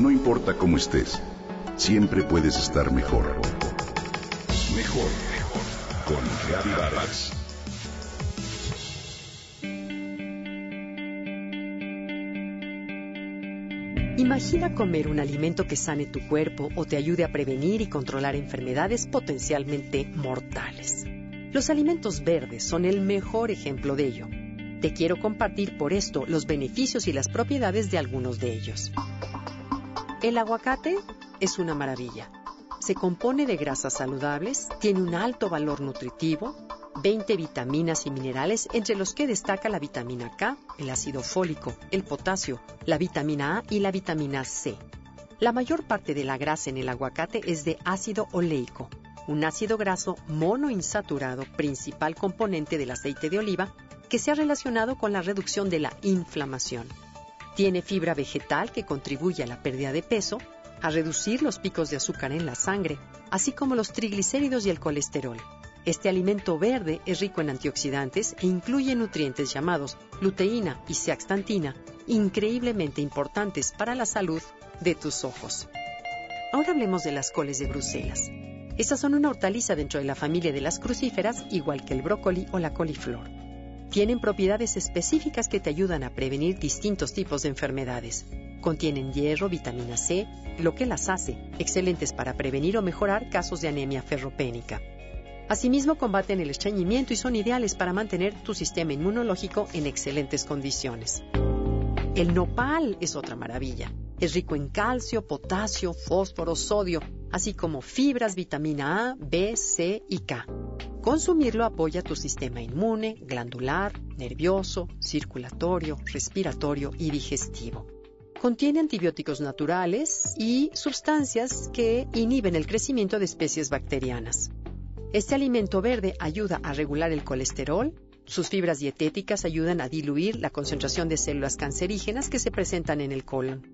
No importa cómo estés, siempre puedes estar mejor. Mejor, mejor. Con Vargas. Imagina comer un alimento que sane tu cuerpo o te ayude a prevenir y controlar enfermedades potencialmente mortales. Los alimentos verdes son el mejor ejemplo de ello. Te quiero compartir por esto los beneficios y las propiedades de algunos de ellos. El aguacate es una maravilla. Se compone de grasas saludables, tiene un alto valor nutritivo, 20 vitaminas y minerales, entre los que destaca la vitamina K, el ácido fólico, el potasio, la vitamina A y la vitamina C. La mayor parte de la grasa en el aguacate es de ácido oleico, un ácido graso monoinsaturado principal componente del aceite de oliva que se ha relacionado con la reducción de la inflamación. Tiene fibra vegetal que contribuye a la pérdida de peso, a reducir los picos de azúcar en la sangre, así como los triglicéridos y el colesterol. Este alimento verde es rico en antioxidantes e incluye nutrientes llamados luteína y zeaxantina, increíblemente importantes para la salud de tus ojos. Ahora hablemos de las coles de Bruselas. Estas son una hortaliza dentro de la familia de las crucíferas, igual que el brócoli o la coliflor. Tienen propiedades específicas que te ayudan a prevenir distintos tipos de enfermedades. Contienen hierro, vitamina C, lo que las hace excelentes para prevenir o mejorar casos de anemia ferropénica. Asimismo, combaten el estreñimiento y son ideales para mantener tu sistema inmunológico en excelentes condiciones. El nopal es otra maravilla. Es rico en calcio, potasio, fósforo, sodio, así como fibras, vitamina A, B, C y K. Consumirlo apoya tu sistema inmune, glandular, nervioso, circulatorio, respiratorio y digestivo. Contiene antibióticos naturales y sustancias que inhiben el crecimiento de especies bacterianas. Este alimento verde ayuda a regular el colesterol, sus fibras dietéticas ayudan a diluir la concentración de células cancerígenas que se presentan en el colon.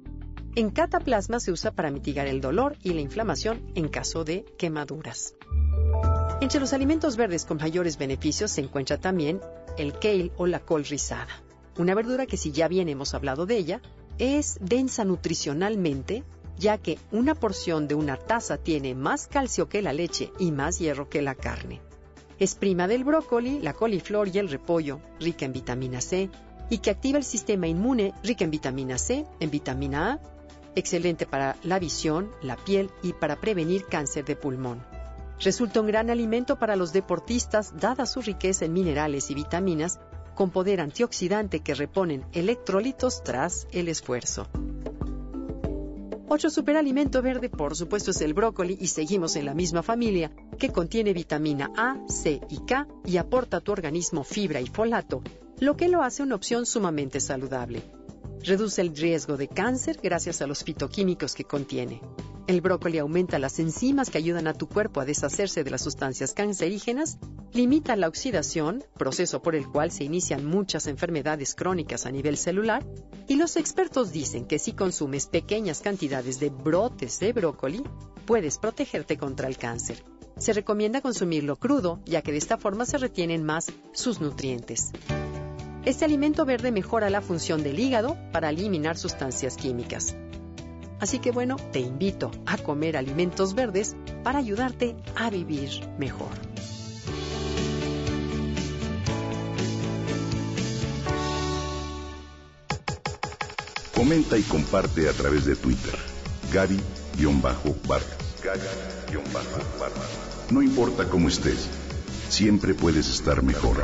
En cataplasma se usa para mitigar el dolor y la inflamación en caso de quemaduras. Entre los alimentos verdes con mayores beneficios se encuentra también el kale o la col rizada, una verdura que si ya bien hemos hablado de ella, es densa nutricionalmente ya que una porción de una taza tiene más calcio que la leche y más hierro que la carne. Es prima del brócoli, la coliflor y el repollo, rica en vitamina C, y que activa el sistema inmune, rica en vitamina C, en vitamina A, excelente para la visión, la piel y para prevenir cáncer de pulmón. Resulta un gran alimento para los deportistas dada su riqueza en minerales y vitaminas con poder antioxidante que reponen electrolitos tras el esfuerzo. Otro superalimento verde, por supuesto, es el brócoli y seguimos en la misma familia, que contiene vitamina A, C y K y aporta a tu organismo fibra y folato, lo que lo hace una opción sumamente saludable. Reduce el riesgo de cáncer gracias a los fitoquímicos que contiene. El brócoli aumenta las enzimas que ayudan a tu cuerpo a deshacerse de las sustancias cancerígenas, limita la oxidación, proceso por el cual se inician muchas enfermedades crónicas a nivel celular, y los expertos dicen que si consumes pequeñas cantidades de brotes de brócoli, puedes protegerte contra el cáncer. Se recomienda consumirlo crudo, ya que de esta forma se retienen más sus nutrientes. Este alimento verde mejora la función del hígado para eliminar sustancias químicas. Así que bueno, te invito a comer alimentos verdes para ayudarte a vivir mejor. Comenta y comparte a través de Twitter. Gaby-Vargas. No importa cómo estés, siempre puedes estar mejor.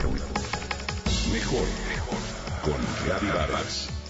Mejor, mejor. Con Gaby Vargas.